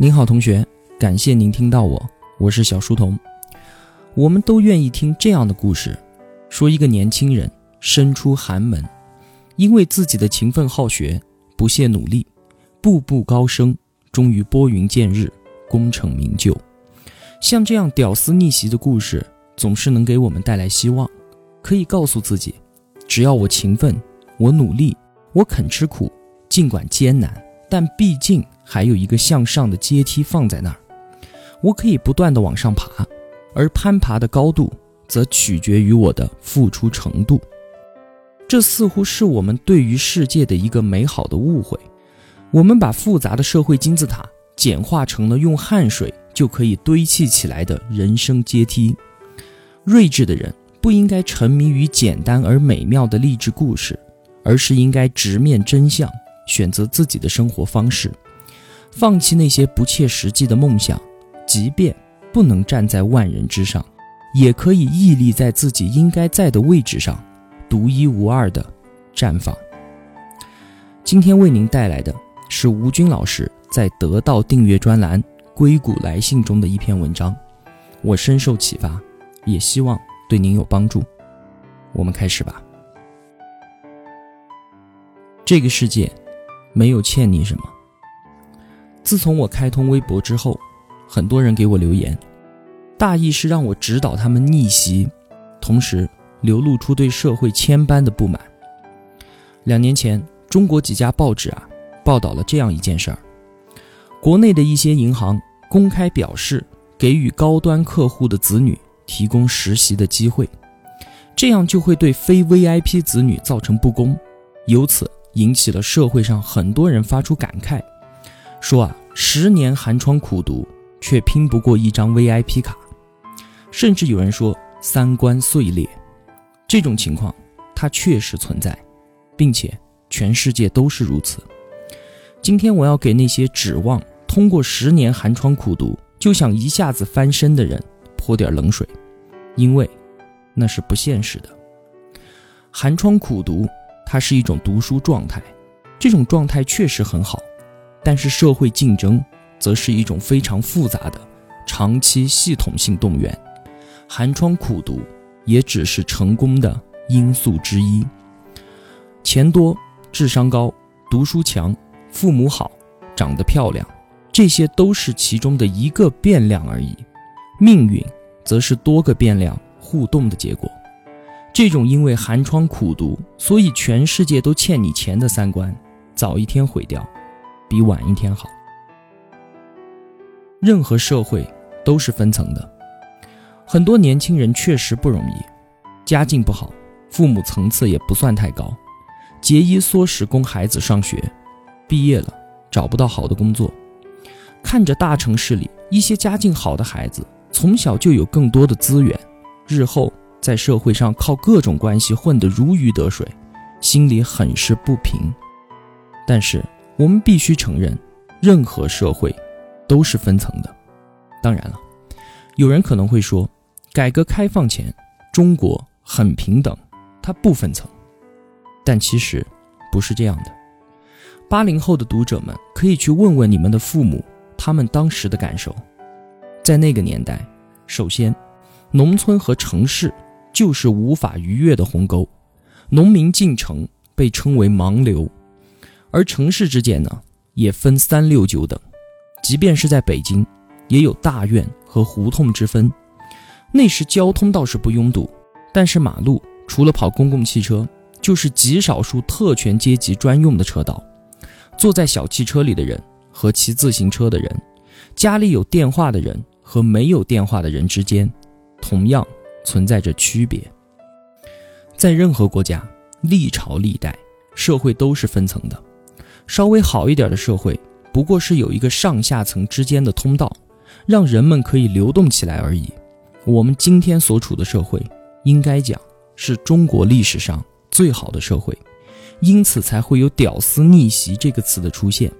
您好，同学，感谢您听到我，我是小书童。我们都愿意听这样的故事，说一个年轻人身出寒门，因为自己的勤奋好学、不懈努力，步步高升，终于拨云见日，功成名就。像这样屌丝逆袭的故事，总是能给我们带来希望，可以告诉自己，只要我勤奋，我努力，我肯吃苦，尽管艰难，但毕竟还有一个向上的阶梯放在那儿，我可以不断的往上爬。而攀爬的高度，则取决于我的付出程度。这似乎是我们对于世界的一个美好的误会。我们把复杂的社会金字塔简化成了用汗水就可以堆砌起来的人生阶梯。睿智的人不应该沉迷于简单而美妙的励志故事，而是应该直面真相，选择自己的生活方式，放弃那些不切实际的梦想，即便。不能站在万人之上，也可以屹立在自己应该在的位置上，独一无二的绽放。今天为您带来的是吴军老师在得到订阅专栏《硅谷来信》中的一篇文章，我深受启发，也希望对您有帮助。我们开始吧。这个世界没有欠你什么。自从我开通微博之后。很多人给我留言，大意是让我指导他们逆袭，同时流露出对社会千般的不满。两年前，中国几家报纸啊报道了这样一件事儿：国内的一些银行公开表示，给予高端客户的子女提供实习的机会，这样就会对非 VIP 子女造成不公，由此引起了社会上很多人发出感慨，说啊，十年寒窗苦读。却拼不过一张 VIP 卡，甚至有人说三观碎裂。这种情况它确实存在，并且全世界都是如此。今天我要给那些指望通过十年寒窗苦读就想一下子翻身的人泼点冷水，因为那是不现实的。寒窗苦读它是一种读书状态，这种状态确实很好，但是社会竞争。则是一种非常复杂的长期系统性动员，寒窗苦读也只是成功的因素之一。钱多、智商高、读书强、父母好、长得漂亮，这些都是其中的一个变量而已。命运则是多个变量互动的结果。这种因为寒窗苦读，所以全世界都欠你钱的三观，早一天毁掉，比晚一天好。任何社会都是分层的，很多年轻人确实不容易，家境不好，父母层次也不算太高，节衣缩食供孩子上学，毕业了找不到好的工作，看着大城市里一些家境好的孩子从小就有更多的资源，日后在社会上靠各种关系混得如鱼得水，心里很是不平。但是我们必须承认，任何社会。都是分层的，当然了，有人可能会说，改革开放前中国很平等，它不分层，但其实不是这样的。八零后的读者们可以去问问你们的父母，他们当时的感受。在那个年代，首先，农村和城市就是无法逾越的鸿沟，农民进城被称为盲流，而城市之间呢，也分三六九等。即便是在北京，也有大院和胡同之分。那时交通倒是不拥堵，但是马路除了跑公共汽车，就是极少数特权阶级专用的车道。坐在小汽车里的人和骑自行车的人，家里有电话的人和没有电话的人之间，同样存在着区别。在任何国家，历朝历代社会都是分层的，稍微好一点的社会。不过是有一个上下层之间的通道，让人们可以流动起来而已。我们今天所处的社会，应该讲是中国历史上最好的社会，因此才会有“屌丝逆袭”这个词的出现。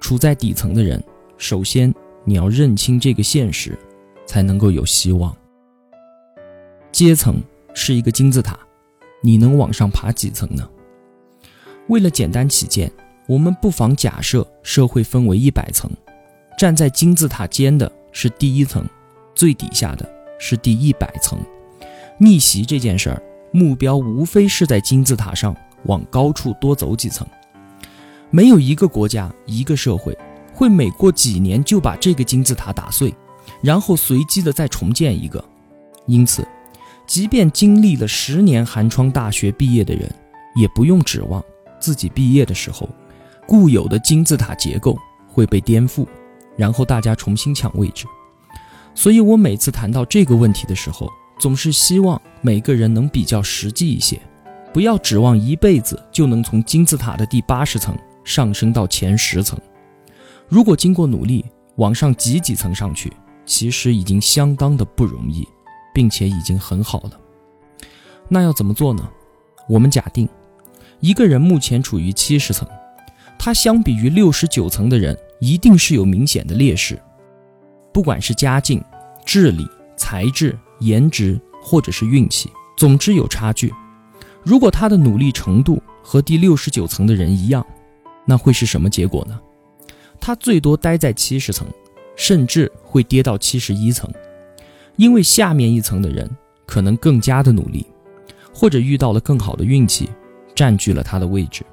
处在底层的人，首先你要认清这个现实，才能够有希望。阶层是一个金字塔，你能往上爬几层呢？为了简单起见。我们不妨假设社会分为一百层，站在金字塔尖的是第一层，最底下的是第一百层。逆袭这件事儿，目标无非是在金字塔上往高处多走几层。没有一个国家、一个社会会每过几年就把这个金字塔打碎，然后随机的再重建一个。因此，即便经历了十年寒窗，大学毕业的人，也不用指望自己毕业的时候，固有的金字塔结构会被颠覆。然后大家重新抢位置，所以我每次谈到这个问题的时候，总是希望每个人能比较实际一些，不要指望一辈子就能从金字塔的第八十层上升到前十层。如果经过努力往上挤几层上去，其实已经相当的不容易，并且已经很好了。那要怎么做呢？我们假定一个人目前处于七十层，他相比于六十九层的人。一定是有明显的劣势，不管是家境、智力、才智、颜值，或者是运气，总之有差距。如果他的努力程度和第六十九层的人一样，那会是什么结果呢？他最多待在七十层，甚至会跌到七十一层，因为下面一层的人可能更加的努力，或者遇到了更好的运气，占据了他的位置。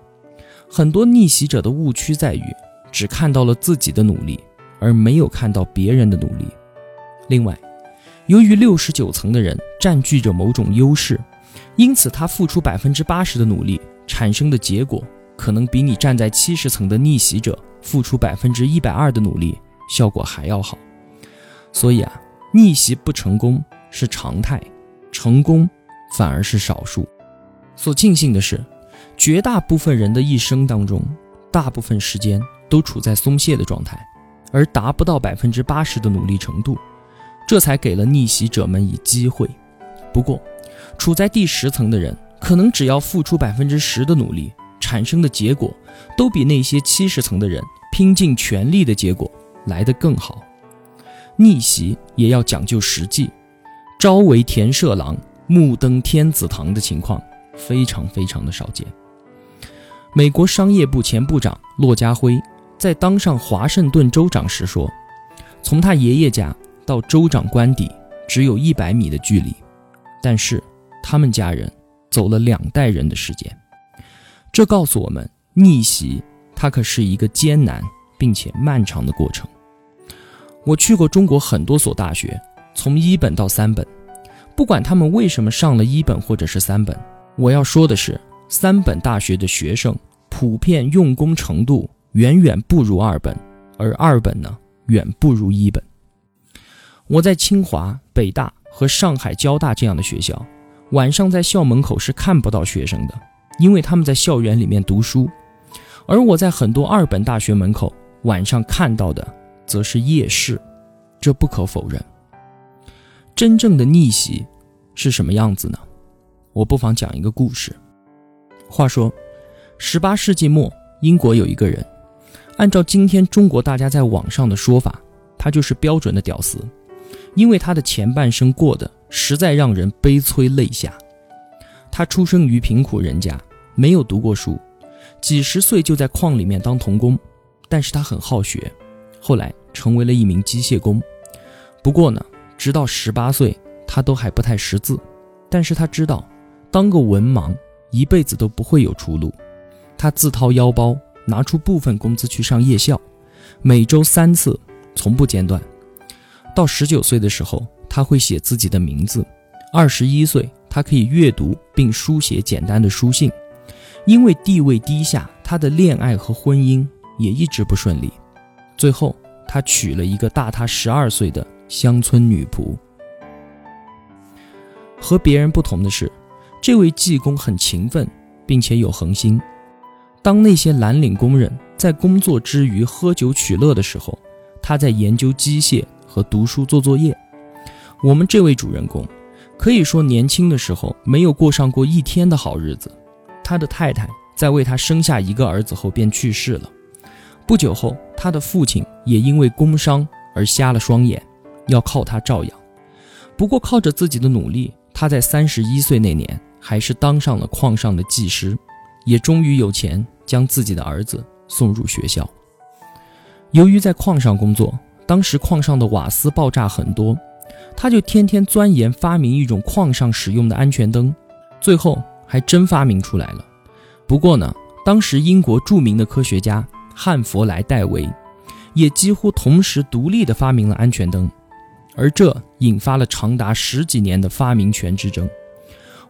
很多逆袭者的误区在于。只看到了自己的努力，而没有看到别人的努力。另外，由于六十九层的人占据着某种优势，因此他付出百分之八十的努力产生的结果，可能比你站在七十层的逆袭者付出百分之一百二的努力效果还要好。所以啊，逆袭不成功是常态，成功反而是少数。所庆幸的是，绝大部分人的一生当中，大部分时间。都处在松懈的状态，而达不到百分之八十的努力程度，这才给了逆袭者们以机会。不过，处在第十层的人，可能只要付出百分之十的努力，产生的结果都比那些七十层的人拼尽全力的结果来得更好。逆袭也要讲究实际，朝为田舍郎，暮登天子堂的情况非常非常的少见。美国商业部前部长骆家辉。在当上华盛顿州长时说：“从他爷爷家到州长官邸只有一百米的距离，但是他们家人走了两代人的时间。这告诉我们，逆袭它可是一个艰难并且漫长的过程。我去过中国很多所大学，从一本到三本，不管他们为什么上了一本或者是三本，我要说的是，三本大学的学生普遍用功程度。”远远不如二本，而二本呢，远不如一本。我在清华、北大和上海交大这样的学校，晚上在校门口是看不到学生的，因为他们在校园里面读书；而我在很多二本大学门口晚上看到的，则是夜市。这不可否认。真正的逆袭是什么样子呢？我不妨讲一个故事。话说，十八世纪末，英国有一个人。按照今天中国大家在网上的说法，他就是标准的屌丝，因为他的前半生过得实在让人悲催泪下。他出生于贫苦人家，没有读过书，几十岁就在矿里面当童工，但是他很好学，后来成为了一名机械工。不过呢，直到十八岁，他都还不太识字，但是他知道，当个文盲一辈子都不会有出路。他自掏腰包。拿出部分工资去上夜校，每周三次，从不间断。到十九岁的时候，他会写自己的名字；二十一岁，他可以阅读并书写简单的书信。因为地位低下，他的恋爱和婚姻也一直不顺利。最后，他娶了一个大他十二岁的乡村女仆。和别人不同的是，这位技工很勤奋，并且有恒心。当那些蓝领工人在工作之余喝酒取乐的时候，他在研究机械和读书做作业。我们这位主人公可以说年轻的时候没有过上过一天的好日子。他的太太在为他生下一个儿子后便去世了。不久后，他的父亲也因为工伤而瞎了双眼，要靠他照养。不过靠着自己的努力，他在三十一岁那年还是当上了矿上的技师，也终于有钱。将自己的儿子送入学校。由于在矿上工作，当时矿上的瓦斯爆炸很多，他就天天钻研发明一种矿上使用的安全灯，最后还真发明出来了。不过呢，当时英国著名的科学家汉弗莱·戴维也几乎同时独立地发明了安全灯，而这引发了长达十几年的发明权之争。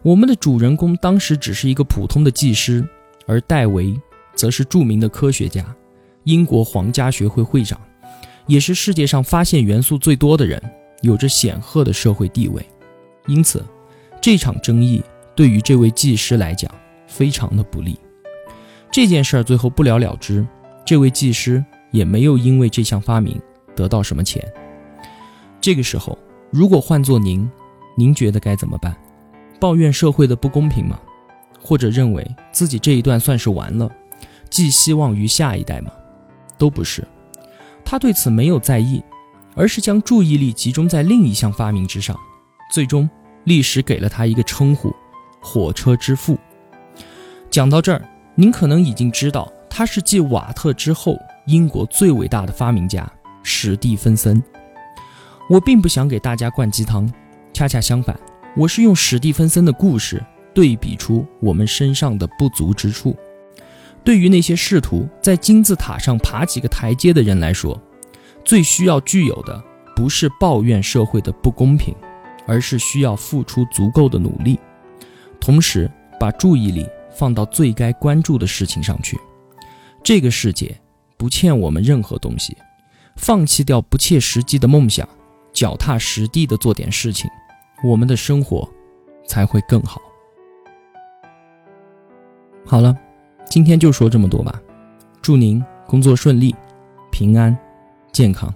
我们的主人公当时只是一个普通的技师，而戴维则是著名的科学家，英国皇家学会会长，也是世界上发现元素最多的人，有着显赫的社会地位。因此，这场争议对于这位技师来讲非常的不利。这件事儿最后不了了之，这位技师也没有因为这项发明得到什么钱。这个时候，如果换做您，您觉得该怎么办？抱怨社会的不公平吗？或者认为自己这一段算是完了，寄希望于下一代吗？都不是。他对此没有在意，而是将注意力集中在另一项发明之上。最终，历史给了他一个称呼——火车之父。讲到这儿，您可能已经知道，他是继瓦特之后英国最伟大的发明家史蒂芬森。我并不想给大家灌鸡汤，恰恰相反。我是用史蒂芬森的故事对比出我们身上的不足之处。对于那些试图在金字塔上爬几个台阶的人来说，最需要具有的不是抱怨社会的不公平，而是需要付出足够的努力，同时把注意力放到最该关注的事情上去。这个世界不欠我们任何东西，放弃掉不切实际的梦想，脚踏实地的做点事情。我们的生活才会更好。好了，今天就说这么多吧。祝您工作顺利、平安、健康。